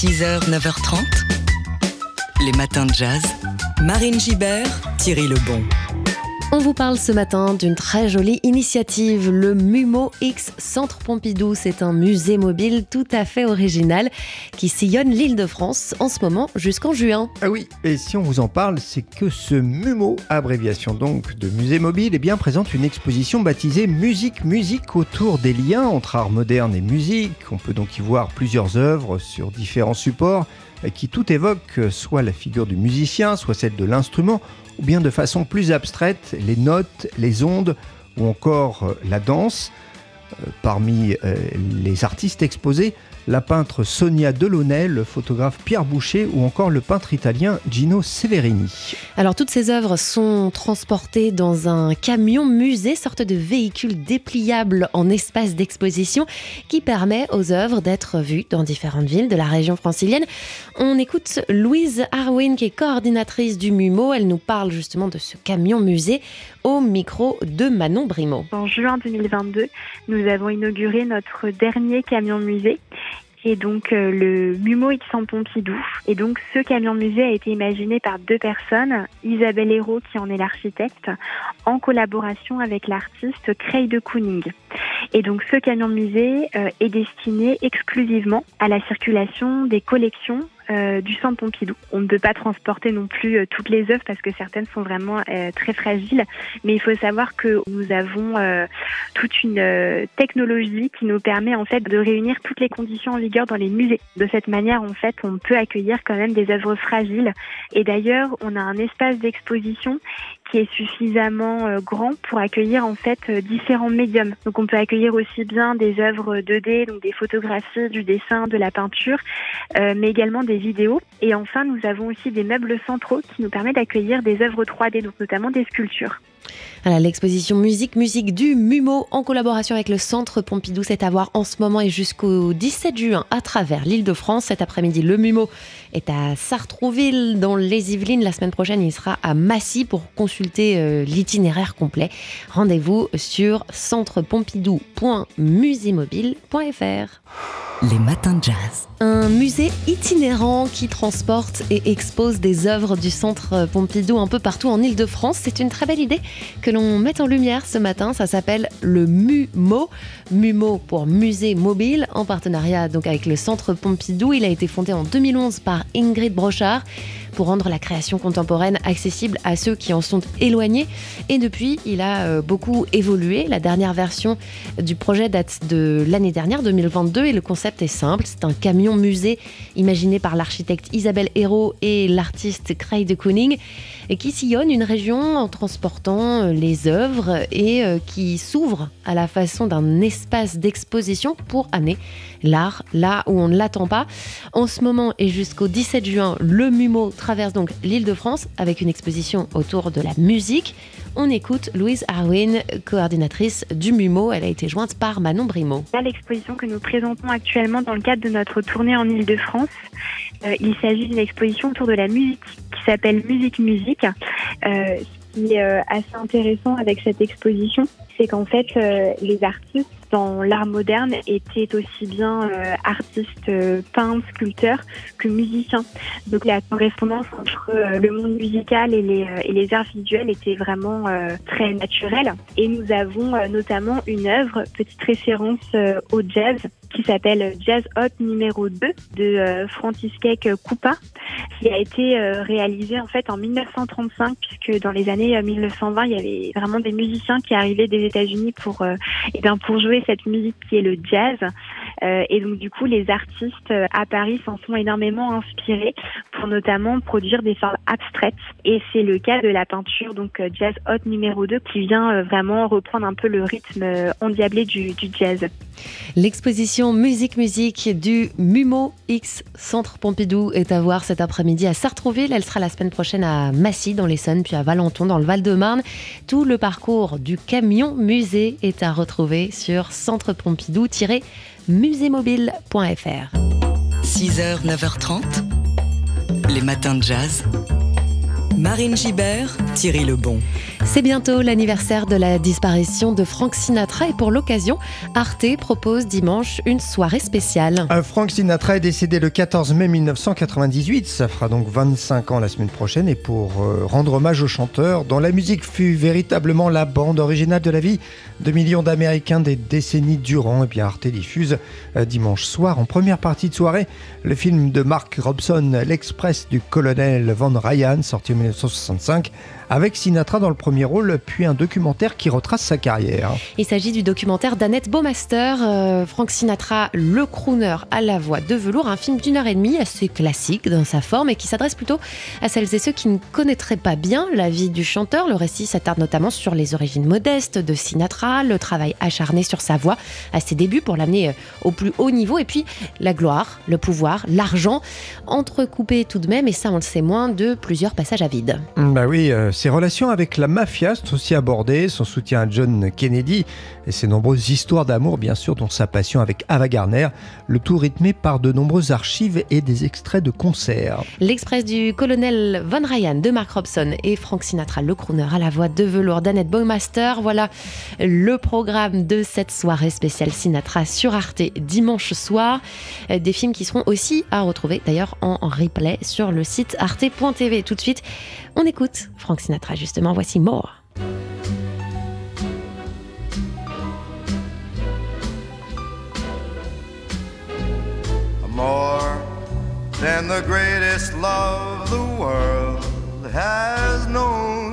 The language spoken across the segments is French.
6h, 9h30. Les matins de jazz. Marine Gibert, Thierry Lebon. On vous parle ce matin d'une très jolie initiative, le MUMO X Centre Pompidou. C'est un musée mobile tout à fait original qui sillonne l'île de France en ce moment jusqu'en juin. Ah oui, et si on vous en parle, c'est que ce MUMO, abréviation donc de musée mobile, eh bien, présente une exposition baptisée Musique, musique autour des liens entre art moderne et musique. On peut donc y voir plusieurs œuvres sur différents supports qui tout évoquent soit la figure du musicien, soit celle de l'instrument, ou bien de façon plus abstraite, les notes, les ondes, ou encore euh, la danse. Euh, parmi euh, les artistes exposés, la peintre Sonia Delaunay, le photographe Pierre Boucher ou encore le peintre italien Gino Severini. Alors toutes ces œuvres sont transportées dans un camion musée, sorte de véhicule dépliable en espace d'exposition qui permet aux œuvres d'être vues dans différentes villes de la région francilienne. On écoute Louise Arwin qui est coordinatrice du MUMO. Elle nous parle justement de ce camion musée au micro de Manon Brimaud. En juin 2022, nous avons inauguré notre dernier camion musée et donc euh, le MUMO X Pompidou. Et donc ce camion musée a été imaginé par deux personnes, Isabelle Hérault qui en est l'architecte, en collaboration avec l'artiste Craig de Kooning. Et donc ce camion musée euh, est destiné exclusivement à la circulation des collections euh, du centre Pompidou. On ne peut pas transporter non plus euh, toutes les œuvres parce que certaines sont vraiment euh, très fragiles, mais il faut savoir que nous avons toute une technologie qui nous permet en fait de réunir toutes les conditions en vigueur dans les musées. De cette manière, en fait, on peut accueillir quand même des œuvres fragiles. Et d'ailleurs, on a un espace d'exposition qui est suffisamment grand pour accueillir en fait différents médiums. Donc on peut accueillir aussi bien des œuvres 2D, donc des photographies, du dessin, de la peinture, mais également des vidéos. Et enfin, nous avons aussi des meubles centraux qui nous permettent d'accueillir des œuvres 3D, donc notamment des sculptures. L'exposition Musique, musique du MUMO en collaboration avec le Centre Pompidou, c'est à voir en ce moment et jusqu'au 17 juin à travers l'île de France. Cet après-midi, le MUMO est à Sartrouville dans les Yvelines. La semaine prochaine, il sera à Massy pour consulter euh, l'itinéraire complet. Rendez-vous sur centrepompidou.musémobile.fr. Les matins de jazz. Un musée itinérant qui transporte et expose des œuvres du Centre Pompidou un peu partout en Ile-de-France. C'est une très belle idée que l'on met en lumière ce matin. Ça s'appelle le MUMO. MUMO pour Musée Mobile, en partenariat donc avec le Centre Pompidou. Il a été fondé en 2011 par Ingrid Brochard pour rendre la création contemporaine accessible à ceux qui en sont éloignés. Et depuis, il a euh, beaucoup évolué. La dernière version du projet date de l'année dernière, 2022, et le concept est simple. C'est un camion musée imaginé par l'architecte Isabelle Hérault et l'artiste Craig de Kooning, qui sillonne une région en transportant euh, les œuvres et euh, qui s'ouvre à la façon d'un espace d'exposition pour amener l'art là où on ne l'attend pas. En ce moment et jusqu'au 17 juin, le MUMO traverse donc l'île de France avec une exposition autour de la musique. On écoute Louise Arwin, coordinatrice du MUMO. Elle a été jointe par Manon Brimaud. L'exposition que nous présentons actuellement dans le cadre de notre tournée en île de France, euh, il s'agit d'une exposition autour de la musique qui s'appelle Musique Musique. Euh, qui est euh, assez intéressant avec cette exposition, c'est qu'en fait, euh, les artistes dans l'art moderne étaient aussi bien euh, artistes, euh, peintres, sculpteurs que musiciens. Donc la correspondance entre le monde musical et les, et les arts visuels était vraiment très naturelle. Et nous avons notamment une œuvre, petite référence au jazz, qui s'appelle Jazz Hot numéro 2 de František Kupa, qui a été réalisé en fait en 1935, puisque dans les années 1920, il y avait vraiment des musiciens qui arrivaient des États-Unis pour, euh, eh bien, pour jouer cette musique qui est le jazz. Euh, et donc du coup, les artistes euh, à Paris s'en sont énormément inspirés pour notamment produire des formes abstraites. Et c'est le cas de la peinture donc Jazz Hot numéro 2 qui vient vraiment reprendre un peu le rythme endiablé du, jazz. L'exposition Musique Musique du MUMO X Centre Pompidou est à voir cet après-midi à Sartrouville. Elle sera la semaine prochaine à Massy dans l'Essonne, puis à Valenton dans le Val-de-Marne. Tout le parcours du camion musée est à retrouver sur centrepompidou-musémobile.fr. 6h, 9h30, les matins de jazz. Marine Gibert, Thierry Lebon. C'est bientôt l'anniversaire de la disparition de Frank Sinatra et pour l'occasion, Arte propose dimanche une soirée spéciale. Euh, Frank Sinatra est décédé le 14 mai 1998, ça fera donc 25 ans la semaine prochaine et pour euh, rendre hommage au chanteur dont la musique fut véritablement la bande originale de la vie de millions d'Américains des décennies durant, et eh bien Arte diffuse euh, dimanche soir en première partie de soirée le film de Mark Robson, L'Express du colonel Van Ryan, sorti en 1965 avec Sinatra dans le premier rôle, puis un documentaire qui retrace sa carrière. Il s'agit du documentaire d'Annette Beaumaster, euh, Frank Sinatra, le crooner à la voix de velours, un film d'une heure et demie assez classique dans sa forme et qui s'adresse plutôt à celles et ceux qui ne connaîtraient pas bien la vie du chanteur. Le récit s'attarde notamment sur les origines modestes de Sinatra, le travail acharné sur sa voix à ses débuts pour l'amener euh, au plus haut niveau et puis la gloire, le pouvoir, l'argent, entrecoupé tout de même, et ça on le sait moins, de plusieurs passages à vide. Bah oui, euh, ses relations avec la mafia sont aussi abordées, son soutien à John Kennedy et ses nombreuses histoires d'amour, bien sûr, dont sa passion avec Ava Gardner, le tout rythmé par de nombreuses archives et des extraits de concerts. L'Express du colonel Von Ryan de Mark Robson et Frank Sinatra, le crooner à la voix de velours d'Annette Bowmaster. Voilà le programme de cette soirée spéciale Sinatra sur Arte dimanche soir. Des films qui seront aussi à retrouver d'ailleurs en replay sur le site arte.tv. Tout de suite, on écoute Frank Sinatra justement. Voici More. More than the greatest love the world has known.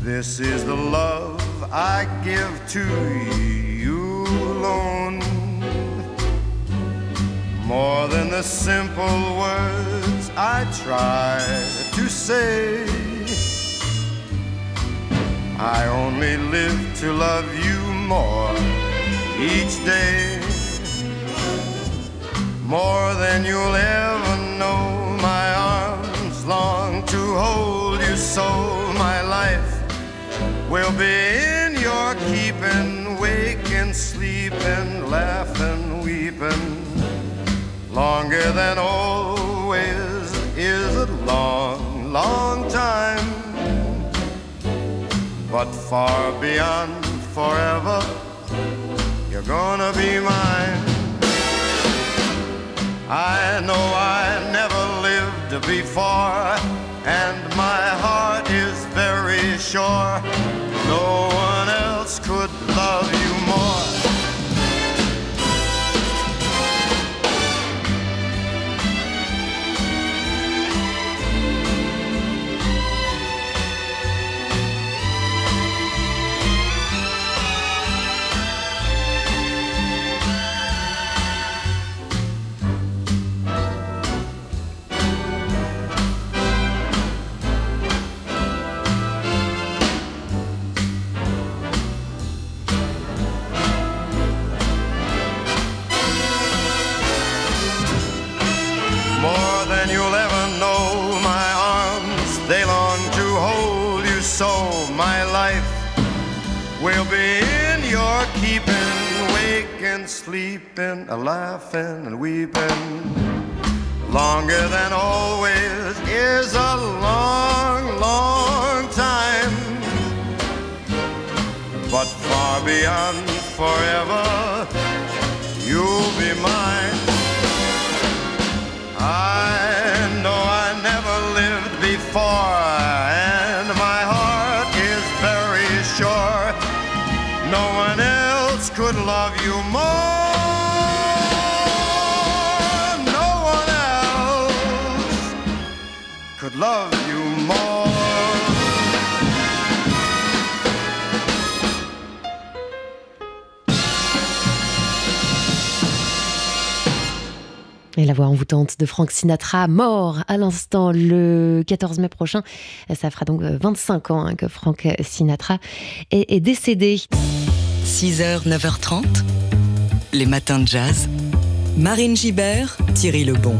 This is the love I give to you alone. More than the simple words I try to say. I only live to love you more each day. More than you'll ever know. My arms long to hold you so. My life will be in your keeping, waking, sleeping, laughing, weeping Longer than always far beyond forever, you're gonna be mine. I know I never lived before, and my heart is very sure no one else could love you waking, sleeping, a laughing and weeping. Longer than always is a long, long time. But far beyond forever, you'll be mine. I know I never lived before. Could love you more. No one else could love you more. Et la voix envoûtante de Frank Sinatra, mort à l'instant le 14 mai prochain. Ça fera donc 25 ans hein, que Frank Sinatra est, est décédé. 6h, 9h30, les matins de jazz. Marine Gibert, Thierry Lebon.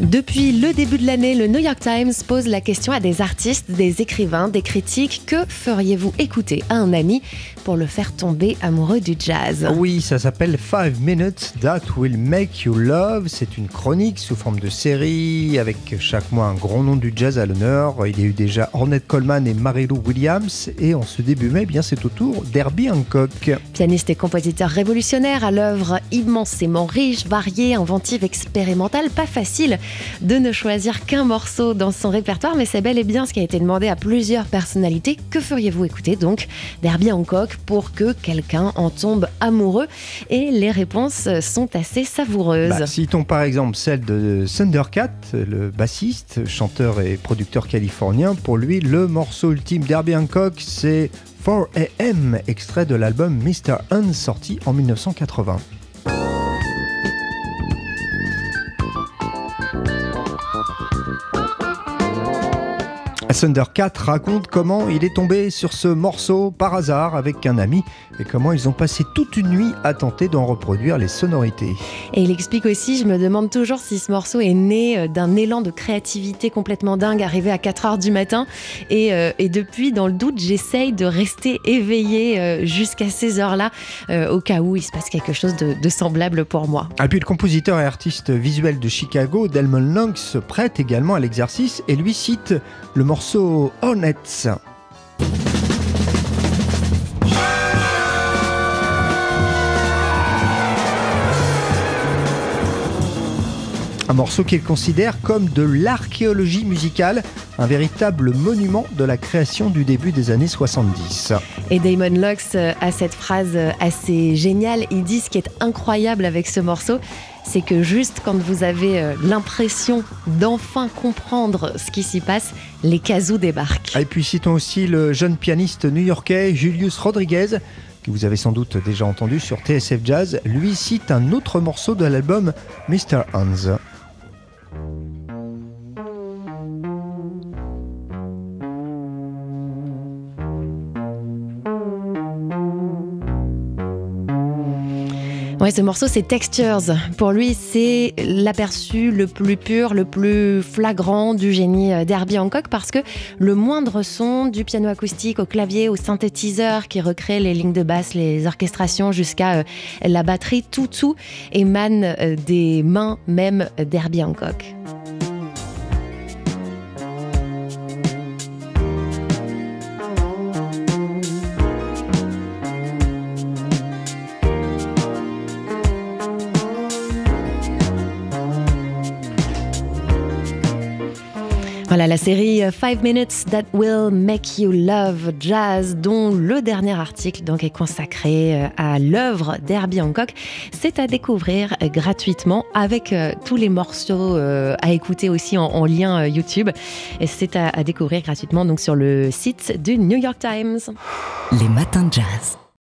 Depuis le début de l'année, le New York Times pose la question à des artistes, des écrivains, des critiques. Que feriez-vous écouter à un ami pour le faire tomber amoureux du jazz? Oui, ça s'appelle Five Minutes That Will Make You Love. C'est une chronique sous forme de série avec chaque mois un grand nom du jazz à l'honneur. Il y a eu déjà Ornette Coleman et Marilou Williams. Et en ce début mai, eh bien c'est au tour d'Herbie Hancock. Pianiste et compositeur révolutionnaire à l'œuvre immensément riche, variée, inventive, expérimentale, pas facile de ne choisir qu'un morceau dans son répertoire, mais c'est bel et bien ce qui a été demandé à plusieurs personnalités. Que feriez-vous? Écouter donc d'Herbie Hancock pour que quelqu'un en tombe amoureux Et les réponses sont assez savoureuses. Bah, citons par exemple celle de Thundercat, le bassiste, chanteur et producteur californien. Pour lui, le morceau ultime d'Herbie Hancock, c'est 4AM, extrait de l'album Mr. Un sorti en 1980. Thunder 4 raconte comment il est tombé sur ce morceau par hasard avec un ami et comment ils ont passé toute une nuit à tenter d'en reproduire les sonorités. Et il explique aussi, je me demande toujours si ce morceau est né euh, d'un élan de créativité complètement dingue arrivé à 4 heures du matin. Et, euh, et depuis, dans le doute, j'essaye de rester éveillé euh, jusqu'à ces heures-là, au cas où il se passe quelque chose de, de, semblable pour moi. Et puis le compositeur et artiste visuel de Chicago, Delmon Long, se prête également à l'exercice et lui cite le morceau morceau Hornets. Un morceau qu'il considère comme de l'archéologie musicale, un véritable monument de la création du début des années 70. Et Damon Lux a cette phrase assez géniale, il dit ce qui est incroyable avec ce morceau, c'est que juste quand vous avez euh, l'impression d'enfin comprendre ce qui s'y passe, les casous débarquent. Et puis citons aussi le jeune pianiste new-yorkais Julius Rodriguez, que vous avez sans doute déjà entendu sur TSF Jazz. Lui cite un autre morceau de l'album Mr. Hans. Ouais, ce morceau, c'est Textures. Pour lui, c'est l'aperçu le plus pur, le plus flagrant du génie euh, d'Herbie Hancock parce que le moindre son, du piano acoustique au clavier, au synthétiseur qui recrée les lignes de basse, les orchestrations jusqu'à euh, la batterie, tout, tout émane euh, des mains même d'Herbie Hancock. Voilà la série 5 Minutes That Will Make You Love Jazz, dont le dernier article donc est consacré euh, à l'œuvre d'Herbie Hancock. C'est à découvrir gratuitement avec euh, tous les morceaux euh, à écouter aussi en, lien YouTube. Et c'est à, à découvrir gratuitement donc sur le site du New York Times. Les matins de jazz.